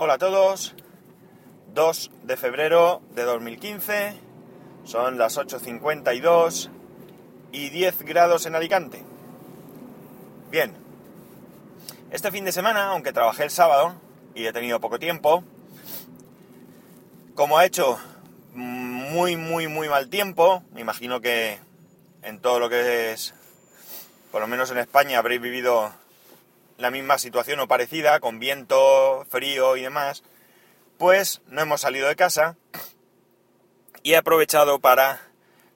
Hola a todos. 2 de febrero de 2015. Son las 8.52 y 10 grados en Alicante. Bien. Este fin de semana, aunque trabajé el sábado y he tenido poco tiempo, como ha hecho muy, muy, muy mal tiempo, me imagino que en todo lo que es, por lo menos en España, habréis vivido la misma situación o parecida, con viento, frío y demás, pues no hemos salido de casa y he aprovechado para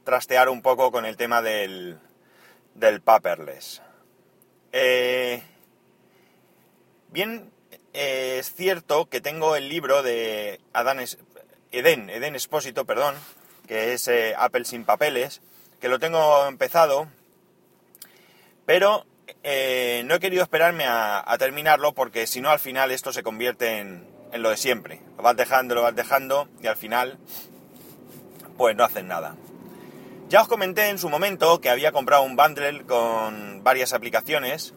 trastear un poco con el tema del, del paperless. Eh, bien, eh, es cierto que tengo el libro de Adán Eden, Eden Espósito, perdón, que es eh, Apple sin papeles, que lo tengo empezado, pero eh, no he querido esperarme a, terminarlo porque si no al final esto se convierte en, lo de siempre. Lo vas dejando, lo vas dejando y al final pues no hacen nada. Ya os comenté en su momento que había comprado un bundle con varias aplicaciones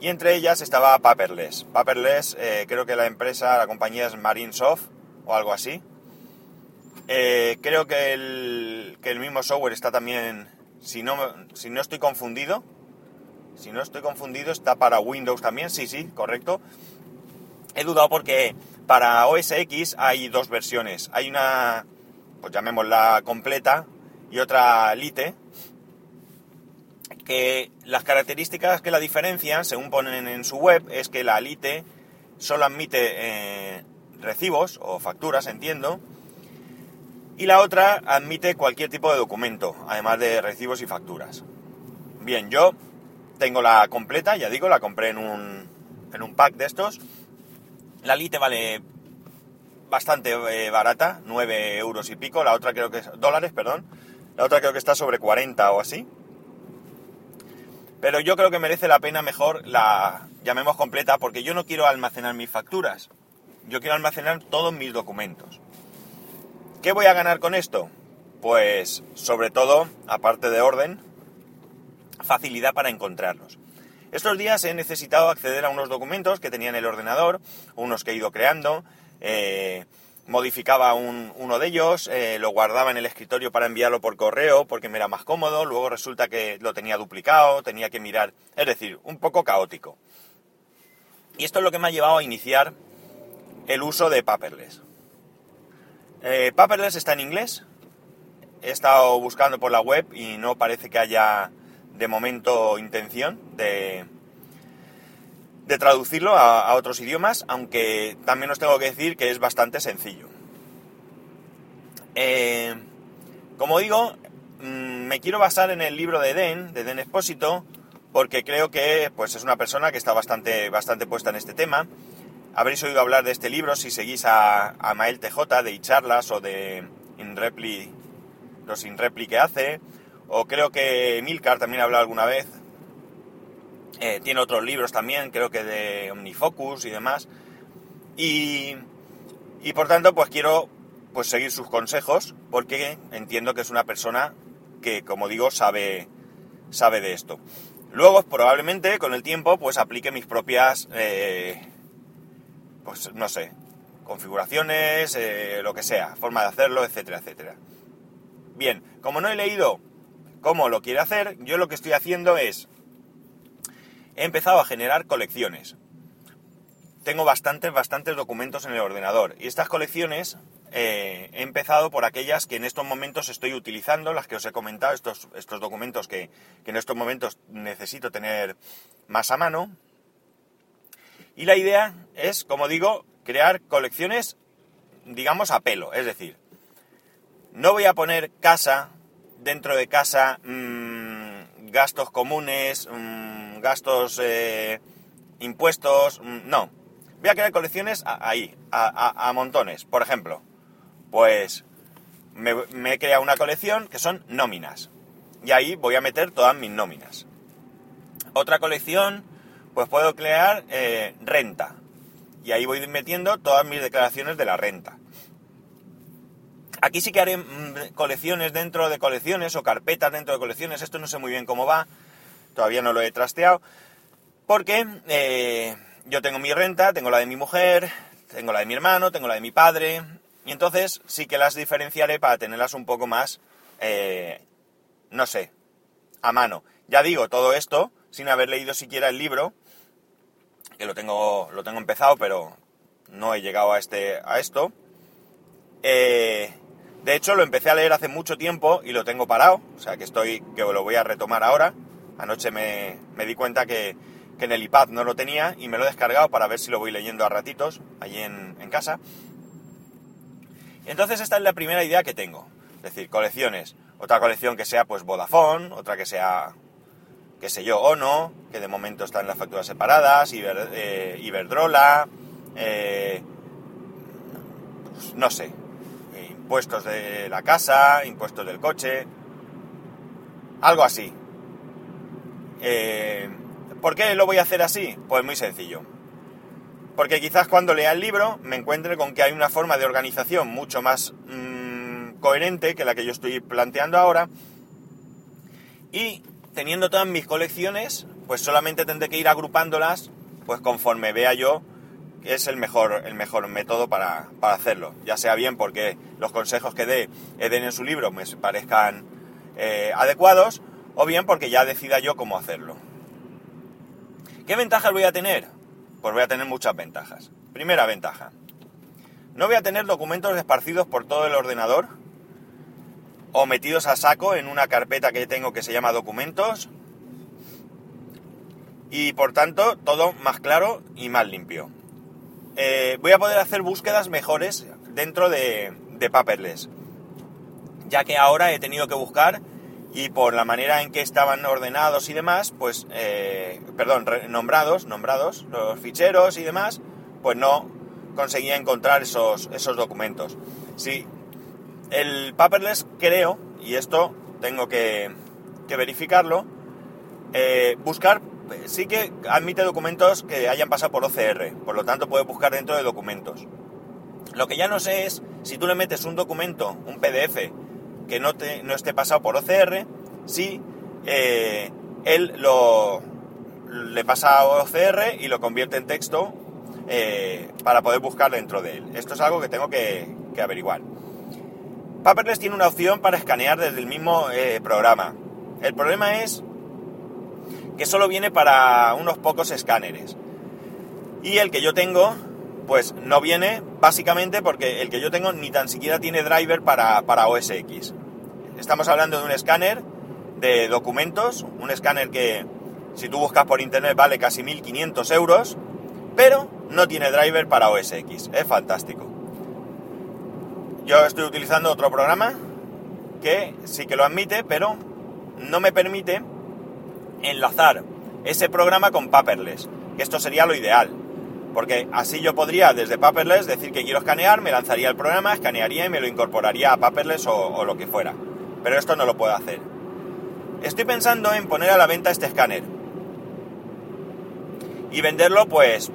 y entre ellas estaba Paperless. Paperless eh, creo que la empresa, la compañía es Marinesoft o algo así. Eh, creo que el, que el mismo software está también, si no, si no estoy confundido, si no estoy confundido, está para Windows también, sí, sí, correcto. He dudado porque para OS X hay dos versiones. Hay una, pues llamémosla completa, y otra Lite, que las características que la diferencian, según ponen en su web, es que la Lite solo admite eh, recibos o facturas, entiendo, y la otra admite cualquier tipo de documento, además de recibos y facturas. Bien, yo tengo la completa, ya digo, la compré en un, en un pack de estos. La Lite vale bastante eh, barata, 9 euros y pico. La otra creo que es dólares, perdón. La otra creo que está sobre 40 o así. Pero yo creo que merece la pena mejor la llamemos completa porque yo no quiero almacenar mis facturas. Yo quiero almacenar todos mis documentos. ¿Qué voy a ganar con esto? Pues sobre todo, aparte de orden, facilidad para encontrarlos. Estos días he necesitado acceder a unos documentos que tenía en el ordenador, unos que he ido creando, eh, modificaba uno de ellos, eh, lo guardaba en el escritorio para enviarlo por correo porque me era más cómodo, luego resulta que lo tenía duplicado, tenía que mirar, es decir, un poco caótico. Y esto es lo que me ha llevado a iniciar el uso de Paperless. Eh, Paperless está en inglés, he estado buscando por la web y no parece que haya de momento intención de, de traducirlo a, otros idiomas, aunque también os tengo que decir que es bastante sencillo. Eh, como digo, mm, me quiero basar en el libro de Den, de Den Espósito, porque creo que pues, es una persona que está bastante, bastante puesta en este tema. Habréis oído hablar de este libro si seguís a, Mael TJ de charlas o de InRepli, los InRepli que hace, o creo que Milcar también ha hablado alguna vez. Eh, tiene otros libros también, creo que de Omnifocus y demás. Y, y por tanto, pues quiero pues seguir sus consejos, porque entiendo que es una persona que, como digo, sabe, sabe de esto. Luego, probablemente, con el tiempo, pues aplique mis propias, eh, pues no sé, configuraciones, eh, lo que sea, forma de hacerlo, etcétera, etcétera. Bien, como no he leído cómo lo quiere hacer, yo lo que estoy haciendo es, he empezado a generar colecciones. Tengo bastantes, bastantes documentos en el ordenador y estas colecciones eh, he empezado por aquellas que en estos momentos estoy utilizando, las que os he comentado, estos, estos documentos que, que en estos momentos necesito tener más a mano. Y la idea es, como digo, crear colecciones, digamos, a pelo. Es decir, no voy a poner casa dentro de casa mmm, gastos comunes, mmm, gastos eh, impuestos, mmm, no. Voy a crear colecciones ahí, a, montones. Por ejemplo, pues me, me, he creado una colección que son nóminas. Y ahí voy a meter todas mis nóminas. Otra colección, pues puedo crear eh, renta. Y ahí voy metiendo todas mis declaraciones de la renta. Aquí sí que haré mm, colecciones dentro de colecciones o carpetas dentro de colecciones. Esto no sé muy bien cómo va. Todavía no lo he trasteado. Porque eh, yo tengo mi renta, tengo la de mi mujer, tengo la de mi hermano, tengo la de mi padre, y entonces sí que las diferenciaré para tenerlas un poco más, eh, no sé, a mano. Ya digo, todo esto sin haber leído siquiera el libro, que lo tengo, lo tengo empezado, pero no he llegado a, este, a esto. Eh, de hecho, lo empecé a leer hace mucho tiempo y lo tengo parado, o sea que estoy, que lo voy a retomar ahora. Anoche me, di cuenta que, en el iPad no lo tenía y me lo he descargado para ver si lo voy leyendo a ratitos allí en, en casa. Entonces esta es la primera idea que tengo. Es decir, colecciones. Otra colección que sea pues Vodafone, otra que sea, qué sé yo, Ono, que de momento están las facturas separadas, eh, Iberdrola, eh, pues, no sé, impuestos de la casa, impuestos del coche, algo así. Eh, ¿Por qué lo voy a hacer así? Pues muy sencillo. Porque quizás cuando lea el libro me encuentre con que hay una forma de organización mucho más mm, coherente que la que yo estoy planteando ahora. Y teniendo todas mis colecciones, pues solamente tendré que ir agrupándolas, pues conforme vea yo es el mejor, el mejor método para, hacerlo. Ya sea bien porque los consejos que dé Eden en su libro me parezcan eh, adecuados, o bien porque ya decida yo cómo hacerlo. ¿Qué ventajas voy a tener? Pues voy a tener muchas ventajas. Primera ventaja. No voy a tener documentos esparcidos por todo el ordenador o metidos a saco en una carpeta que tengo que se llama documentos y por tanto todo más claro y más limpio. Eh, voy a poder hacer búsquedas mejores dentro de, Paperless. Ya que ahora he tenido que buscar y por la manera en que estaban ordenados y demás, pues, eh, perdón, nombrados, nombrados los ficheros y demás, pues no conseguía encontrar esos, esos documentos. Sí, el Paperless creo, y esto tengo que, verificarlo, eh, buscar sí que admite documentos que hayan pasado por OCR, por lo tanto puede buscar dentro de documentos. Lo que ya no sé es si tú le metes un documento, un PDF, que no, te, no esté pasado por OCR, si eh, él lo le pasa a OCR y lo convierte en texto eh, para poder buscar dentro de él. Esto es algo que tengo que, averiguar. Paperless tiene una opción para escanear desde el mismo eh, programa. El problema es que solo viene para unos pocos escáneres. Y el que yo tengo, pues no viene básicamente porque el que yo tengo ni tan siquiera tiene driver para, para OS X. Estamos hablando de un escáner de documentos, un escáner que si tú buscas por internet vale casi 1500 euros, pero no tiene driver para OS X. Es fantástico. Yo estoy utilizando otro programa que sí que lo admite, pero no me permite enlazar ese programa con Paperless, que esto sería lo ideal. Porque así yo podría desde Paperless decir que quiero escanear, me lanzaría el programa, escanearía y me lo incorporaría a Paperless o, lo que fuera. Pero esto no lo puedo hacer. Estoy pensando en poner a la venta este escáner. Y venderlo pues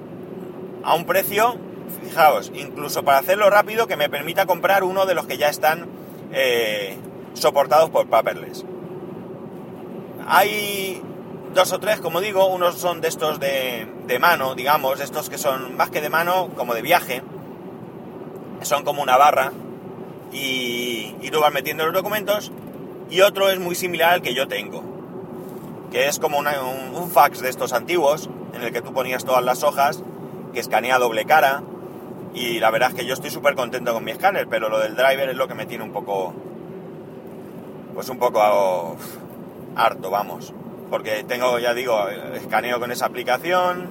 a un precio, fijaos, incluso para hacerlo rápido que me permita comprar uno de los que ya están eh, soportados por Paperless. Hay dos o tres, como digo, unos son de estos de, mano, digamos, estos que son más que de mano, como de viaje, son como una barra y, y tú vas metiendo los documentos, y otro es muy similar al que yo tengo, que es como un, fax de estos antiguos, en el que tú ponías todas las hojas, que escanea doble cara, y la verdad es que yo estoy súper contento con mi escáner, pero lo del driver es lo que me tiene un poco, pues un poco harto, vamos porque tengo, ya digo, escaneo con esa aplicación,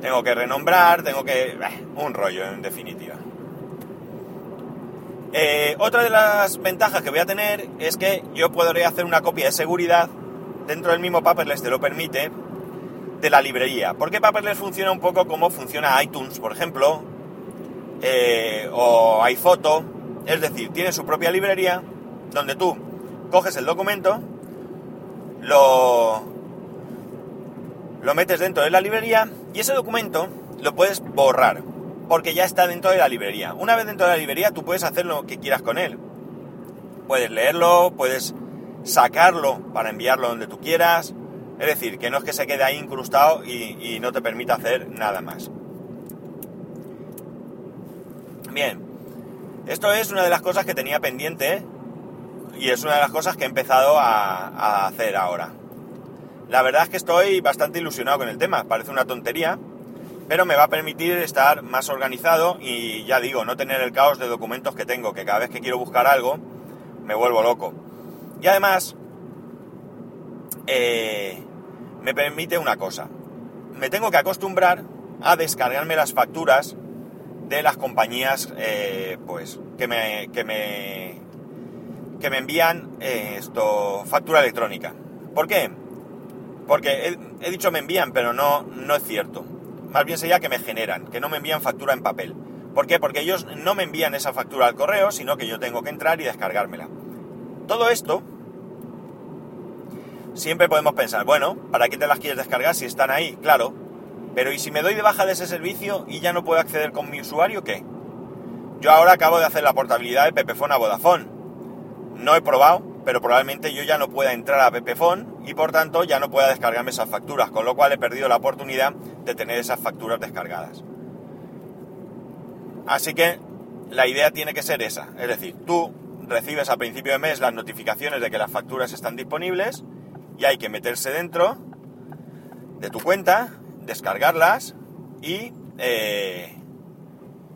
tengo que renombrar, tengo que... un rollo, en definitiva. Eh, otra de las ventajas que voy a tener es que yo podré hacer una copia de seguridad dentro del mismo Paperless, te lo permite, de la librería. Porque Paperless funciona un poco como funciona iTunes, por ejemplo, eh, o iPhoto. Es decir, tiene su propia librería donde tú coges el documento, lo, lo metes dentro de la librería y ese documento lo puedes borrar porque ya está dentro de la librería. Una vez dentro de la librería tú puedes hacer lo que quieras con él. Puedes leerlo, puedes sacarlo para enviarlo donde tú quieras. Es decir, que no es que se quede ahí incrustado y, y no te permita hacer nada más. Bien, esto es una de las cosas que tenía pendiente y es una de las cosas que he empezado a, hacer ahora. La verdad es que estoy bastante ilusionado con el tema, parece una tontería, pero me va a permitir estar más organizado y ya digo, no tener el caos de documentos que tengo, que cada vez que quiero buscar algo me vuelvo loco. Y además, eh, me permite una cosa, me tengo que acostumbrar a descargarme las facturas de las compañías eh, pues que me, que me que me envían eh, esto factura electrónica. ¿Por qué? Porque he, dicho me envían, pero no, no es cierto. Más bien sería que me generan, que no me envían factura en papel. ¿Por qué? Porque ellos no me envían esa factura al correo, sino que yo tengo que entrar y descargármela. Todo esto, siempre podemos pensar, bueno, ¿para qué te las quieres descargar si están ahí? Claro, pero ¿y si me doy de baja de ese servicio y ya no puedo acceder con mi usuario, qué? Yo ahora acabo de hacer la portabilidad de Pepefone a Vodafone. No he probado, pero probablemente yo ya no pueda entrar a Pepefone y por tanto ya no pueda descargarme esas facturas, con lo cual he perdido la oportunidad de tener esas facturas descargadas. Así que la idea tiene que ser esa, es decir, tú recibes a principio de mes las notificaciones de que las facturas están disponibles y hay que meterse dentro de tu cuenta, descargarlas y eh,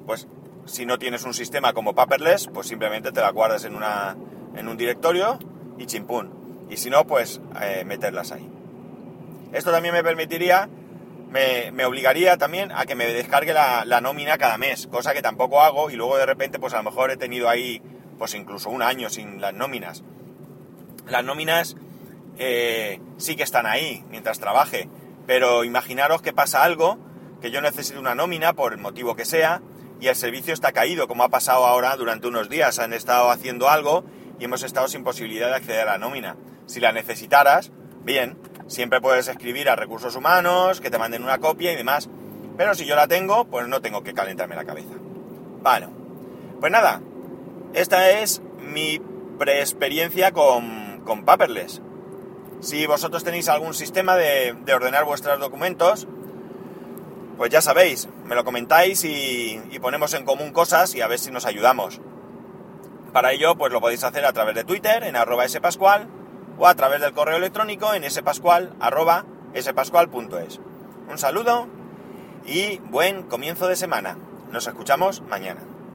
pues si no tienes un sistema como Paperless, pues simplemente te la guardas en una en un directorio y chimpún. Y si no, pues eh, meterlas ahí. Esto también me permitiría, me, obligaría también a que me descargue la, nómina cada mes, cosa que tampoco hago y luego de repente pues a lo mejor he tenido ahí pues incluso un año sin las nóminas. Las nóminas eh, sí que están ahí mientras trabaje, pero imaginaros que pasa algo, que yo necesito una nómina por el motivo que sea, y el servicio está caído, como ha pasado ahora durante unos días. Han estado haciendo algo y hemos estado sin posibilidad de acceder a la nómina. Si la necesitaras, bien, siempre puedes escribir a recursos humanos, que te manden una copia y demás. Pero si yo la tengo, pues no tengo que calentarme la cabeza. Bueno, pues nada, esta es mi preexperiencia con, con Paperless. Si vosotros tenéis algún sistema de, ordenar vuestros documentos, pues ya sabéis, me lo comentáis y ponemos en común cosas y a ver si nos ayudamos. Para ello, pues lo podéis hacer a través de Twitter, en arroba spascual, o a través del correo electrónico en spascual, arroba spascual.es. Un saludo y buen comienzo de semana. Nos escuchamos mañana.